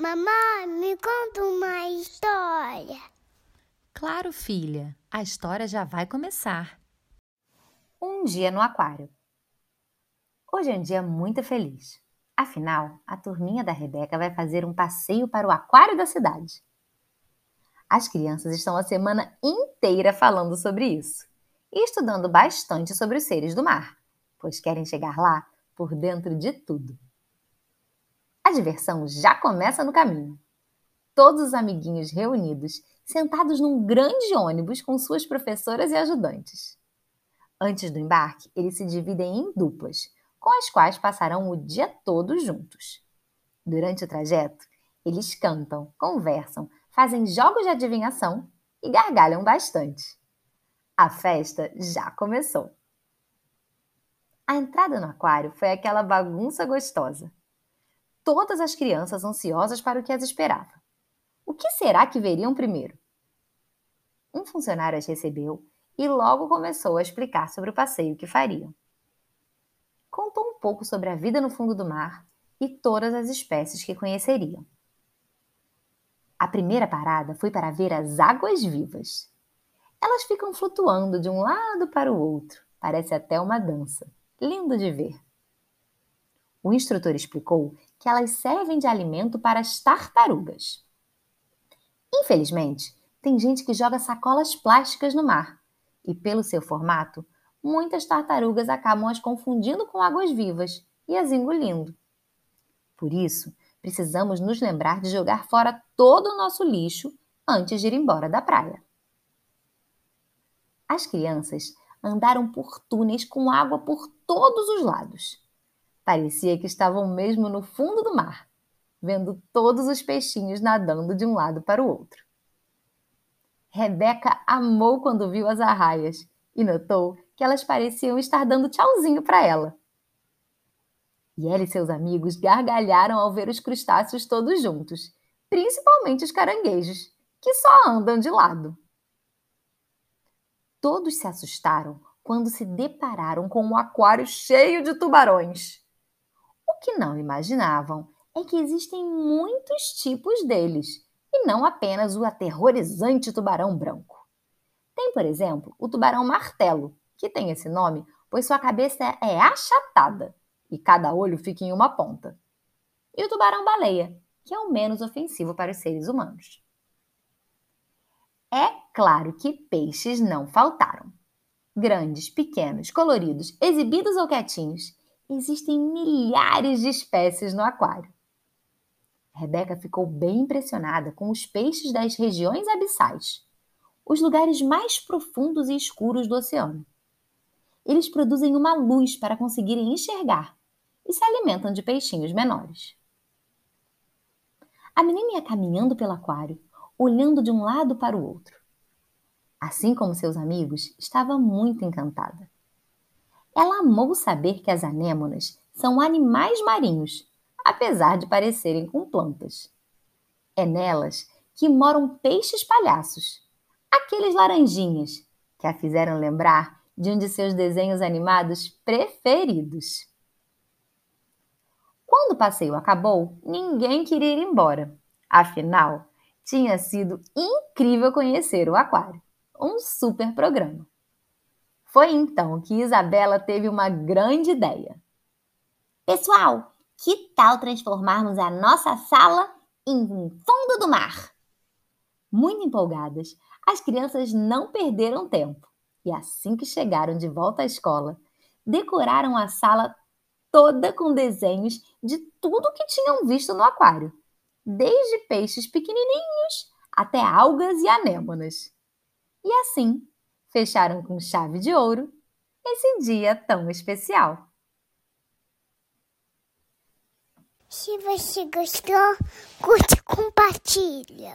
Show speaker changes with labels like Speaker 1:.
Speaker 1: Mamãe, me conta uma história.
Speaker 2: Claro, filha, a história já vai começar.
Speaker 3: Um dia no aquário. Hoje é um dia muito feliz. Afinal, a turminha da Rebeca vai fazer um passeio para o aquário da cidade. As crianças estão a semana inteira falando sobre isso e estudando bastante sobre os seres do mar, pois querem chegar lá por dentro de tudo. A diversão já começa no caminho. Todos os amiguinhos reunidos, sentados num grande ônibus com suas professoras e ajudantes. Antes do embarque, eles se dividem em duplas, com as quais passarão o dia todo juntos. Durante o trajeto, eles cantam, conversam, fazem jogos de adivinhação e gargalham bastante. A festa já começou. A entrada no aquário foi aquela bagunça gostosa. Todas as crianças ansiosas para o que as esperava. O que será que veriam primeiro? Um funcionário as recebeu e logo começou a explicar sobre o passeio que fariam. Contou um pouco sobre a vida no fundo do mar e todas as espécies que conheceriam. A primeira parada foi para ver as águas vivas. Elas ficam flutuando de um lado para o outro, parece até uma dança. Lindo de ver. O instrutor explicou que elas servem de alimento para as tartarugas. Infelizmente, tem gente que joga sacolas plásticas no mar e, pelo seu formato, muitas tartarugas acabam as confundindo com águas vivas e as engolindo. Por isso, precisamos nos lembrar de jogar fora todo o nosso lixo antes de ir embora da praia. As crianças andaram por túneis com água por todos os lados. Parecia que estavam mesmo no fundo do mar, vendo todos os peixinhos nadando de um lado para o outro. Rebeca amou quando viu as arraias e notou que elas pareciam estar dando tchauzinho para ela. E ela e seus amigos gargalharam ao ver os crustáceos todos juntos, principalmente os caranguejos, que só andam de lado. Todos se assustaram quando se depararam com um aquário cheio de tubarões. Que não imaginavam é que existem muitos tipos deles e não apenas o aterrorizante tubarão branco. Tem, por exemplo, o tubarão martelo, que tem esse nome pois sua cabeça é achatada e cada olho fica em uma ponta. E o tubarão baleia, que é o menos ofensivo para os seres humanos. É claro que peixes não faltaram. Grandes, pequenos, coloridos, exibidos ou quietinhos, existem milhares de espécies no aquário. Rebeca ficou bem impressionada com os peixes das regiões abissais, os lugares mais profundos e escuros do oceano. Eles produzem uma luz para conseguirem enxergar e se alimentam de peixinhos menores. A menina ia caminhando pelo aquário olhando de um lado para o outro. Assim como seus amigos, estava muito encantada. Ela amou saber que as anêmonas são animais marinhos, apesar de parecerem com plantas. É nelas que moram peixes palhaços, aqueles laranjinhas que a fizeram lembrar de um de seus desenhos animados preferidos. Quando o passeio acabou, ninguém queria ir embora. Afinal, tinha sido incrível conhecer o aquário. Um super programa. Foi então que Isabela teve uma grande ideia. Pessoal, que tal transformarmos a nossa sala em um fundo do mar? Muito empolgadas, as crianças não perderam tempo e, assim que chegaram de volta à escola, decoraram a sala toda com desenhos de tudo que tinham visto no aquário desde peixes pequenininhos até algas e anêmonas. E assim, fecharam com chave de ouro esse dia tão especial.
Speaker 1: Se você gostou, curte e compartilha.